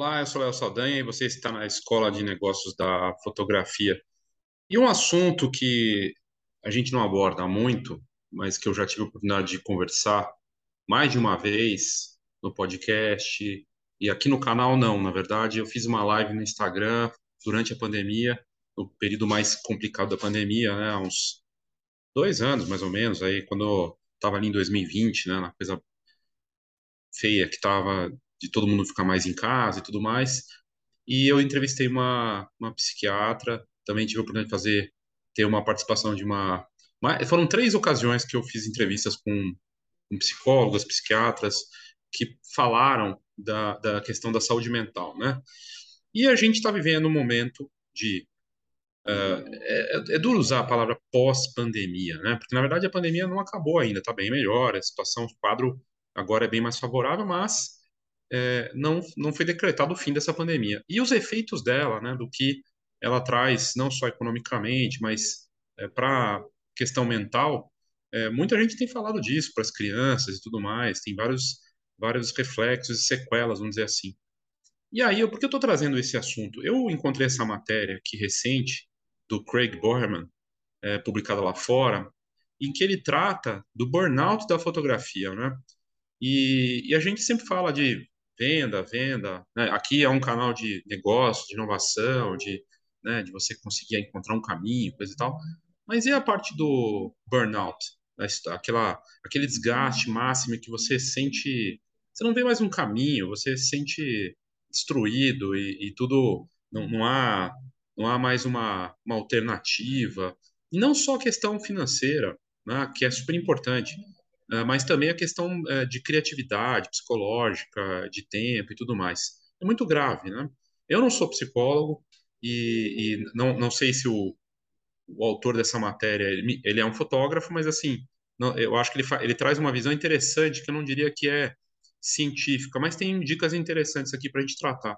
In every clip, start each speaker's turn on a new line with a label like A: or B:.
A: Olá, eu sou Léo Saldanha e você está na Escola de Negócios da Fotografia. E um assunto que a gente não aborda muito, mas que eu já tive a oportunidade de conversar mais de uma vez no podcast e aqui no canal não, na verdade, eu fiz uma live no Instagram durante a pandemia, no período mais complicado da pandemia, né, há uns dois anos mais ou menos, aí quando estava ali em 2020, né, na coisa feia que estava de todo mundo ficar mais em casa e tudo mais. E eu entrevistei uma, uma psiquiatra, também tive a oportunidade de fazer, ter uma participação de uma, foram três ocasiões que eu fiz entrevistas com, com psicólogas, psiquiatras, que falaram da, da questão da saúde mental, né? E a gente está vivendo um momento de Uh, é, é, duro usar a palavra pós-pandemia, né? Porque na verdade a pandemia não acabou ainda, está bem melhor, a situação, o quadro agora é bem mais favorável, mas é, não, não foi decretado o fim dessa pandemia. E os efeitos dela, né, do que ela traz, não só economicamente, mas é, para questão mental, é, muita gente tem falado disso para as crianças e tudo mais, tem vários, vários reflexos e sequelas, vamos dizer assim. E aí, por que eu estou trazendo esse assunto? Eu encontrei essa matéria aqui recente, do Craig Borman, é, publicada lá fora, em que ele trata do burnout da fotografia, né? E, e a gente sempre fala de venda, venda. Né? Aqui é um canal de negócio, de inovação, de, né, de você conseguir encontrar um caminho, coisa e tal. Mas e a parte do burnout? Aquela, aquele desgaste máximo que você sente. Você não vê mais um caminho, você se sente destruído e, e tudo. Não, não, há, não há mais uma, uma alternativa. E não só a questão financeira, né, que é super importante, mas também a questão eh, de criatividade psicológica, de tempo e tudo mais. É muito grave, né? Eu não sou psicólogo e, e não, não sei se o, o autor dessa matéria, ele, ele, é um fotógrafo, mas assim, não, eu acho que ele, ele traz uma visão interessante, que eu não diria que é científica, mas tem dicas interessantes aqui para a gente tratar.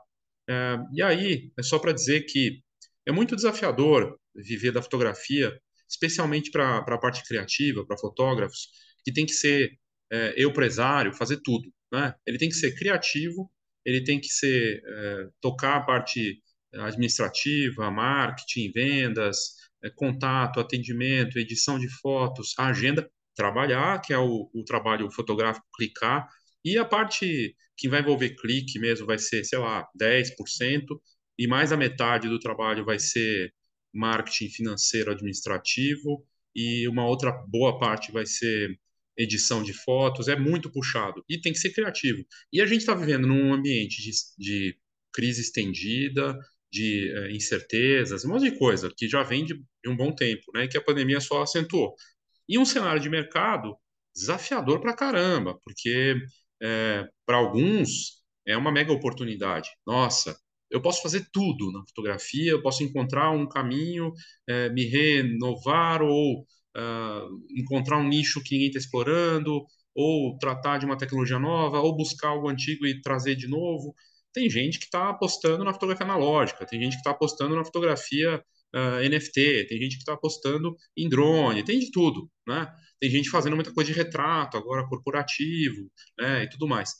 A: É, e aí, é só para dizer que é muito desafiador viver da fotografia, especialmente para a parte criativa, para fotógrafos, que tem que ser é, empresário, fazer tudo. Né? Ele tem que ser criativo, ele tem que ser é, tocar a parte administrativa, marketing, vendas, é, contato, atendimento, edição de fotos, agenda, trabalhar, que é o, o trabalho fotográfico, clicar, e a parte que vai envolver clique mesmo vai ser, sei lá, 10%, e mais a metade do trabalho vai ser marketing financeiro administrativo, e uma outra boa parte vai ser edição de fotos, é muito puxado. E tem que ser criativo. E a gente está vivendo num ambiente de, de crise estendida, de é, incertezas, um monte de coisa que já vem de, de um bom tempo, né? Que a pandemia só acentuou. E um cenário de mercado desafiador para caramba, porque é, para alguns é uma mega oportunidade. Nossa, eu posso fazer tudo na fotografia, eu posso encontrar um caminho, é, me renovar ou uh, encontrar um nicho que ninguém está explorando, ou tratar de uma tecnologia nova, ou buscar algo antigo e trazer de novo. Tem gente que está apostando na fotografia analógica, tem gente que está apostando na fotografia uh, NFT, tem gente que está apostando em drone, tem de tudo, né? Tem gente fazendo muita coisa de retrato, agora corporativo, né? E tudo mais.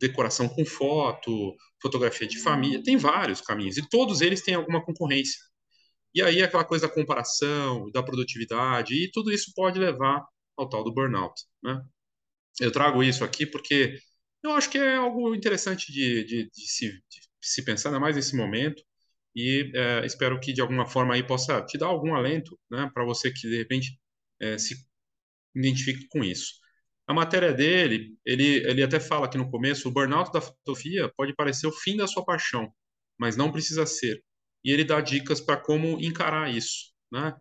A: Decoração com foto, fotografia de família, tem vários caminhos, e todos eles têm alguma concorrência. E aí aquela coisa da comparação, da produtividade, e tudo isso pode levar ao tal do burnout. Né? Eu trago isso aqui porque eu acho que é algo interessante de, de, de, se, de se, pensar, ainda mais nesse momento, e é, espero que de alguma forma aí possa te dar algum alento né, para você que de repente é, se identifique com isso. A matéria dele, ele, ele até fala aqui no começo, o burnout da fotografia pode parecer o fim da sua paixão, mas não precisa ser e ele dá dicas para como encarar isso, né?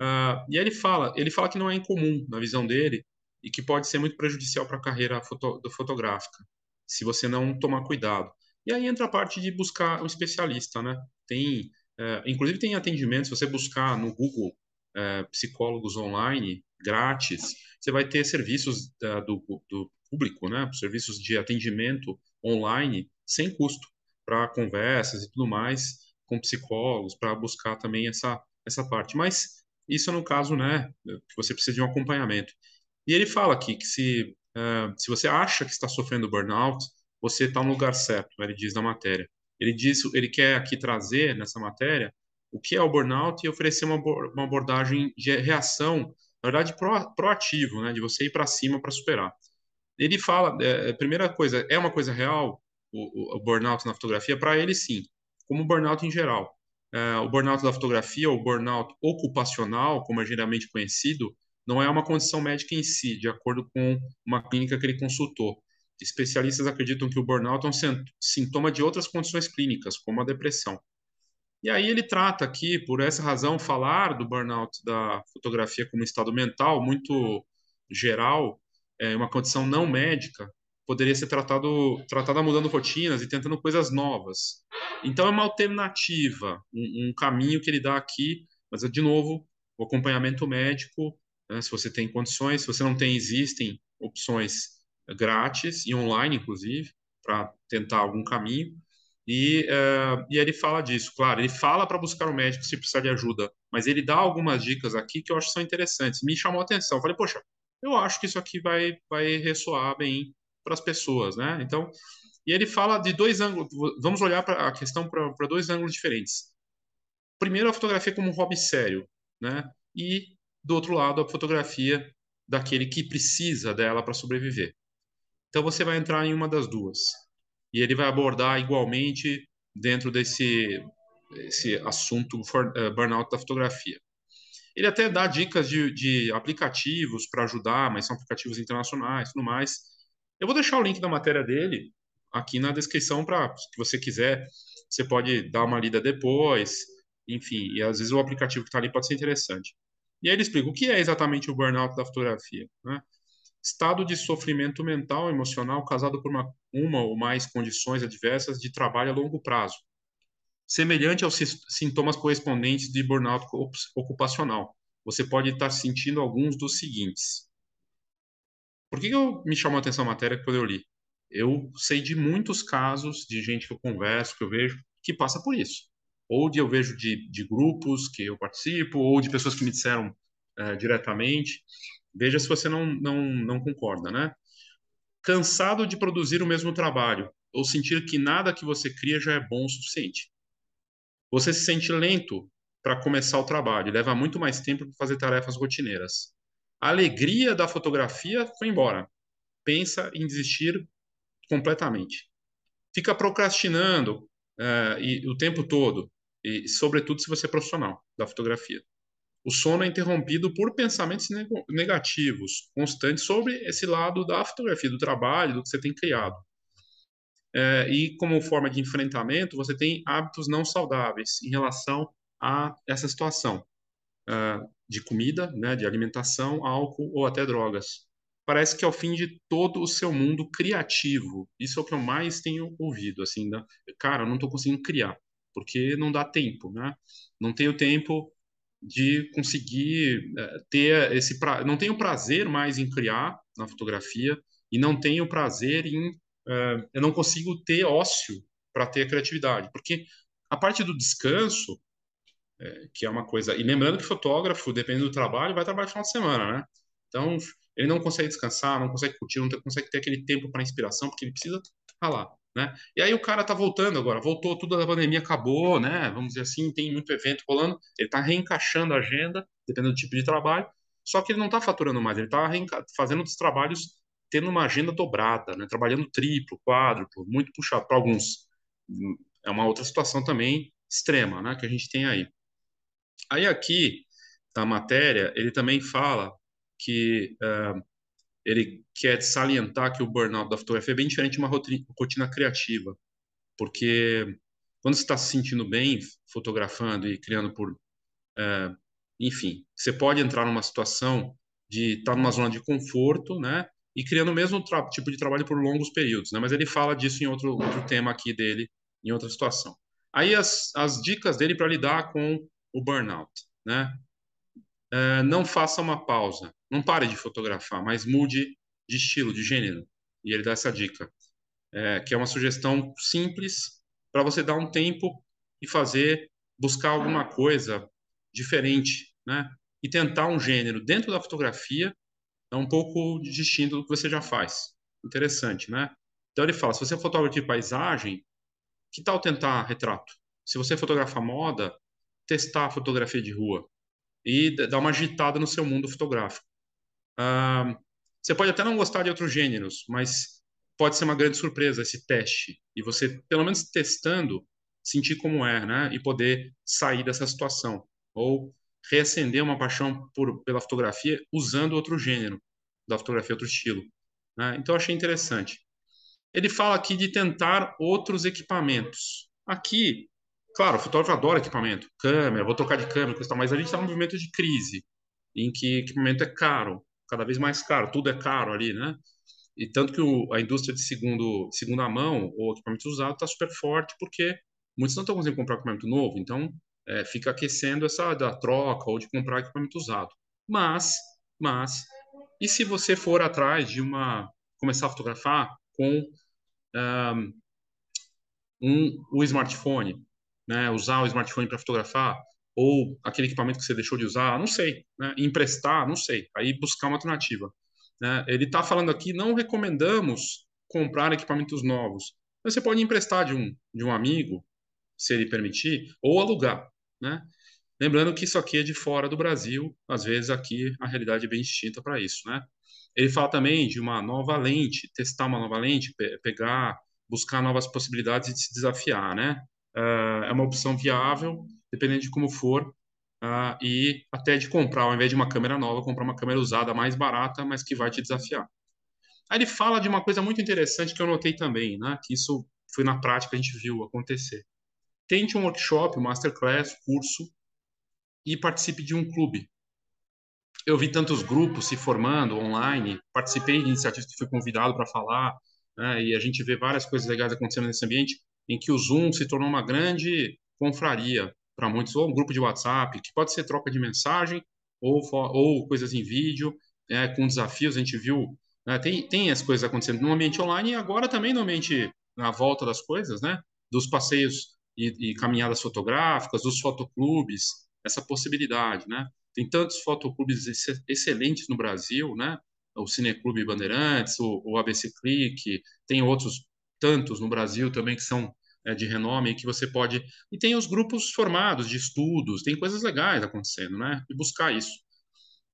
A: Uh, e aí ele fala, ele fala que não é incomum na visão dele e que pode ser muito prejudicial para a carreira foto, fotográfica, se você não tomar cuidado. E aí entra a parte de buscar um especialista, né? Tem, uh, inclusive tem atendimento, se você buscar no Google uh, psicólogos online grátis, você vai ter serviços do, do público, né? Serviços de atendimento online sem custo para conversas e tudo mais com psicólogos para buscar também essa, essa parte. Mas isso é no caso, né, que você precisa de um acompanhamento. E ele fala aqui que se, uh, se você acha que está sofrendo burnout, você está no lugar certo, ele diz na matéria. Ele diz, ele quer aqui trazer nessa matéria o que é o burnout e oferecer uma, uma abordagem de reação, na verdade, pro, proativo, né, de você ir para cima para superar. Ele fala, é, primeira coisa, é uma coisa real o, o burnout na fotografia? Para ele, sim, como o burnout em geral. É, o burnout da fotografia, ou burnout ocupacional, como é geralmente conhecido, não é uma condição médica em si, de acordo com uma clínica que ele consultou. Especialistas acreditam que o burnout é um sintoma de outras condições clínicas, como a depressão. E aí ele trata aqui, por essa razão, falar do burnout da fotografia como estado mental muito geral, é uma condição não médica, poderia ser tratado tratada mudando rotinas e tentando coisas novas. Então é uma alternativa, um, um caminho que ele dá aqui, mas de novo, o acompanhamento médico, né, se você tem condições, se você não tem, existem opções grátis e online, inclusive, para tentar algum caminho. E, uh, e ele fala disso, claro, ele fala para buscar o um médico se precisar de ajuda, mas ele dá algumas dicas aqui que eu acho que são interessantes. Me chamou a atenção. Falei, poxa, eu acho que isso aqui vai, vai ressoar bem para as pessoas, né? Então, e ele fala de dois ângulos. Vamos olhar para a questão para dois ângulos diferentes. Primeiro, a fotografia como um hobby sério, né? E do outro lado, a fotografia daquele que precisa dela para sobreviver. Então, você vai entrar em uma das duas e ele vai abordar igualmente dentro desse esse assunto for, uh, burnout da fotografia. Ele até dá dicas de, de aplicativos para ajudar, mas são aplicativos internacionais, tudo mais. Eu vou deixar o link da matéria dele aqui na descrição para se você quiser, você pode dar uma lida depois, enfim, e às vezes o aplicativo que está ali pode ser interessante. E aí ele explica o que é exatamente o burnout da fotografia. Né? estado de sofrimento mental, emocional, causado por uma, uma ou mais condições adversas de trabalho a longo prazo, semelhante aos sintomas correspondentes de burnout ocupacional. Você pode estar sentindo alguns dos seguintes. Por que eu me chamou a atenção a matéria quando eu li? Eu sei de muitos casos de gente que eu converso, que eu vejo, que passa por isso. Ou de eu vejo de, de grupos que eu participo, ou de pessoas que me disseram é, diretamente. Veja se você não, não, não concorda, né? Cansado de produzir o mesmo trabalho, ou sentir que nada que você cria já é bom o suficiente. Você se sente lento para começar o trabalho, leva muito mais tempo para fazer tarefas rotineiras. A alegria da fotografia foi embora. Pensa em desistir completamente. Fica procrastinando uh, e, o tempo todo, e sobretudo se você é profissional da fotografia o sono é interrompido por pensamentos negativos constantes sobre esse lado da fotografia, do trabalho, do que você tem criado. É, e como forma de enfrentamento, você tem hábitos não saudáveis em relação a essa situação é, de comida, né, de alimentação, álcool ou até drogas. Parece que é o fim de todo o seu mundo criativo. Isso é o que eu mais tenho ouvido, assim, né? cara, eu não estou conseguindo criar, porque não dá tempo, né? Não tenho tempo de conseguir é, ter esse pra... não tenho prazer mais em criar na fotografia e não tenho prazer em uh, eu não consigo ter ócio para ter criatividade porque a parte do descanso é, que é uma coisa e lembrando que fotógrafo dependendo do trabalho vai trabalhar no final de semana né então ele não consegue descansar não consegue curtir não consegue ter aquele tempo para inspiração porque ele precisa ralar né? E aí o cara tá voltando agora, voltou, tudo da pandemia acabou, né? Vamos dizer assim, tem muito evento rolando, ele tá reencaixando a agenda, dependendo do tipo de trabalho, só que ele não tá faturando mais, ele tá fazendo os trabalhos tendo uma agenda dobrada, né? Trabalhando triplo, quádruplo, muito puxado para alguns. É uma outra situação também extrema, né? Que a gente tem aí. Aí aqui, da matéria, ele também fala que uh, ele quer salientar que o burnout da fotografia é bem diferente de uma rotina criativa, porque quando você está se sentindo bem fotografando e criando por, é, enfim, você pode entrar numa situação de estar tá numa zona de conforto, né, e criando o mesmo tipo de trabalho por longos períodos, né, mas ele fala disso em outro, outro tema aqui dele, em outra situação. Aí as, as dicas dele para lidar com o burnout, né, é, não faça uma pausa, não pare de fotografar, mas mude de estilo, de gênero. E ele dá essa dica, é, que é uma sugestão simples para você dar um tempo e fazer, buscar alguma coisa diferente, né? E tentar um gênero dentro da fotografia é um pouco distinto do que você já faz. Interessante, né? Então ele fala, se você é fotógrafo de paisagem, que tal tentar retrato? Se você fotografa moda, testar a fotografia de rua e dar uma agitada no seu mundo fotográfico. Ah, você pode até não gostar de outros gêneros, mas pode ser uma grande surpresa esse teste e você, pelo menos testando, sentir como é, né? E poder sair dessa situação ou reacender uma paixão por, pela fotografia usando outro gênero da fotografia, outro estilo. Né? Então achei interessante. Ele fala aqui de tentar outros equipamentos. Aqui, claro, o fotógrafo adora equipamento, câmera, vou trocar de câmera, coisa, mas a gente está num movimento de crise em que equipamento é caro, cada vez mais caro, tudo é caro ali, né? E tanto que o, a indústria de segundo, segunda mão ou equipamento usado está super forte porque muitos não estão conseguindo comprar equipamento novo, então é, fica aquecendo essa da troca ou de comprar equipamento usado. Mas, mas, e se você for atrás de uma começar a fotografar com um, um, o smartphone, né, usar o smartphone para fotografar ou aquele equipamento que você deixou de usar, não sei, né, emprestar, não sei, aí buscar uma alternativa. Né? Ele está falando aqui, não recomendamos comprar equipamentos novos, mas você pode emprestar de um de um amigo, se ele permitir, ou alugar né? Lembrando que isso aqui é de fora do Brasil, às vezes aqui a realidade é bem distinta para isso, né? Ele fala também de uma nova lente, testar uma nova lente, pe pegar, buscar novas possibilidades de se desafiar, né? Uh, é uma opção viável, dependendo de como for, uh, e até de comprar, ao invés de uma câmera nova, comprar uma câmera usada mais barata, mas que vai te desafiar. Aí ele fala de uma coisa muito interessante que eu notei também, né? Que isso foi na prática a gente viu acontecer tente um workshop, masterclass, curso e participe de um clube. Eu vi tantos grupos se formando online, participei de iniciativas que fui convidado para falar, né, e a gente vê várias coisas legais acontecendo nesse ambiente, em que o Zoom se tornou uma grande confraria para muitos, ou um grupo de WhatsApp, que pode ser troca de mensagem, ou, ou coisas em vídeo, é, com desafios, a gente viu, né, tem, tem as coisas acontecendo no ambiente online e agora também no ambiente, na volta das coisas, né, dos passeios e, e caminhadas fotográficas, os fotoclubes, essa possibilidade, né? Tem tantos fotoclubes excelentes no Brasil, né? O Cineclube Bandeirantes, o, o ABC Click, tem outros tantos no Brasil também que são é, de renome que você pode e tem os grupos formados de estudos, tem coisas legais acontecendo, né? E buscar isso.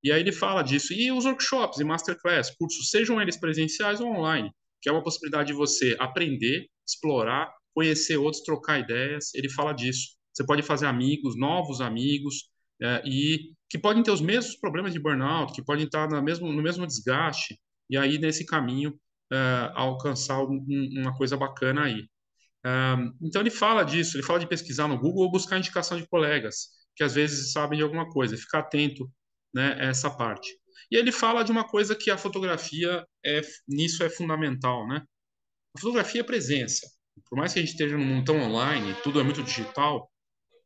A: E aí ele fala disso e os workshops e masterclass, cursos, sejam eles presenciais ou online, que é uma possibilidade de você aprender, explorar conhecer outros, trocar ideias. Ele fala disso. Você pode fazer amigos, novos amigos, é, e que podem ter os mesmos problemas de burnout, que podem estar no mesmo, no mesmo desgaste, e aí nesse caminho é, alcançar um, uma coisa bacana aí. Então ele fala disso, ele fala de pesquisar no Google ou buscar indicação de colegas que às vezes sabem de alguma coisa, ficar atento né, a essa parte. E ele fala de uma coisa que a fotografia é nisso é fundamental, né? A fotografia é presença por mais que a gente esteja num mundo tão online, tudo é muito digital,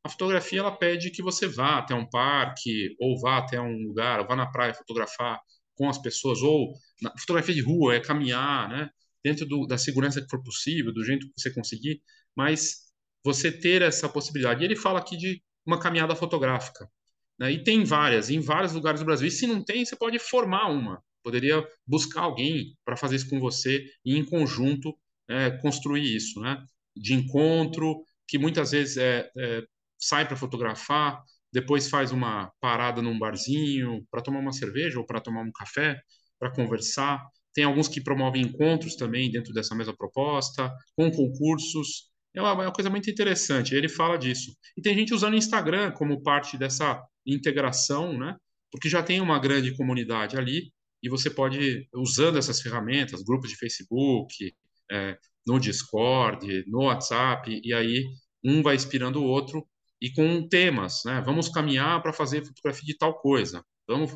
A: a fotografia ela pede que você vá até um parque, ou vá até um lugar, ou vá na praia fotografar com as pessoas, ou na fotografia de rua é caminhar, né? Dentro do, da segurança que for possível, do jeito que você conseguir, mas você ter essa possibilidade. E ele fala aqui de uma caminhada fotográfica, né? E tem várias, em vários lugares do Brasil. E se não tem, você pode formar uma. Poderia buscar alguém para fazer isso com você e em conjunto é, construir isso, né? De encontro, que muitas vezes é, é sai para fotografar, depois faz uma parada num barzinho para tomar uma cerveja ou para tomar um café, para conversar. Tem alguns que promovem encontros também dentro dessa mesma proposta, com concursos. É uma, é uma coisa muito interessante. Ele fala disso. E tem gente usando o Instagram como parte dessa integração, né? Porque já tem uma grande comunidade ali e você pode, usando essas ferramentas, grupos de Facebook, é, no Discord, no WhatsApp, e aí um vai inspirando o outro e com temas, né? Vamos caminhar para fazer fotografia de tal coisa, vamos,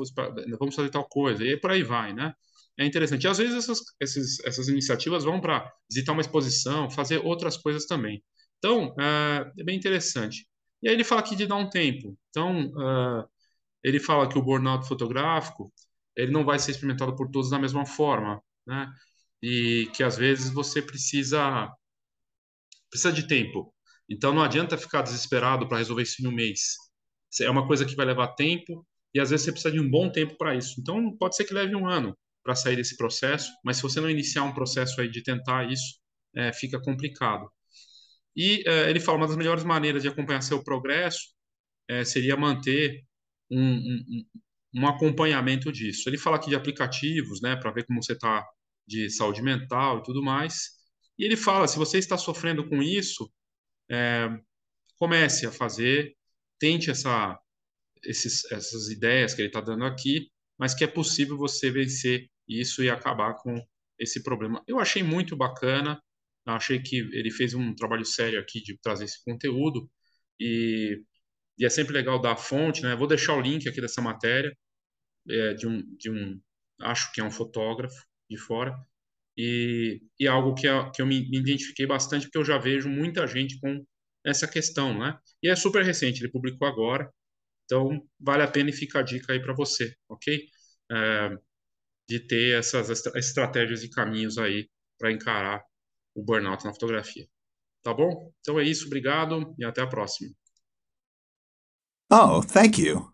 A: vamos fazer tal coisa, e por aí vai, né? É interessante. E às vezes essas, esses, essas iniciativas vão para visitar uma exposição, fazer outras coisas também. Então, é, é, bem interessante. E aí ele fala aqui de dar um tempo. Então, uh, ele fala que o burnout fotográfico ele não vai ser experimentado por todos da mesma forma, né? e que às vezes você precisa precisa de tempo. Então não adianta ficar desesperado para resolver isso em um mês. É uma coisa que vai levar tempo e às vezes você precisa de um bom tempo para isso. Então pode ser que leve um ano, para sair desse processo, mas se você não iniciar um processo aí de tentar isso, é, fica complicado. E é, ele fala uma das melhores maneiras de acompanhar seu progresso é, seria manter um, um, um, acompanhamento disso. Ele fala aqui de aplicativos, né, para ver como você está de saúde mental e tudo mais. E ele fala, se você está sofrendo com isso, é, comece a fazer, tente essa, esses, essas ideias que ele está dando aqui, mas que é possível você vencer isso e acabar com esse problema. Eu achei muito bacana, achei que ele fez um trabalho sério aqui de trazer esse conteúdo e, e é sempre legal dar a fonte, né? Vou deixar o link aqui dessa matéria é, de, um, de um, acho que é um fotógrafo de fora e, e algo que, que eu me, me identifiquei bastante porque eu já vejo muita gente com essa questão, né? E é super recente, ele publicou agora, então vale a pena e fica a dica aí para você, ok? É, de ter essas estratégias e caminhos aí para encarar o burnout na fotografia. Tá bom? Então é isso, obrigado e até a próxima.
B: Oh, thank you.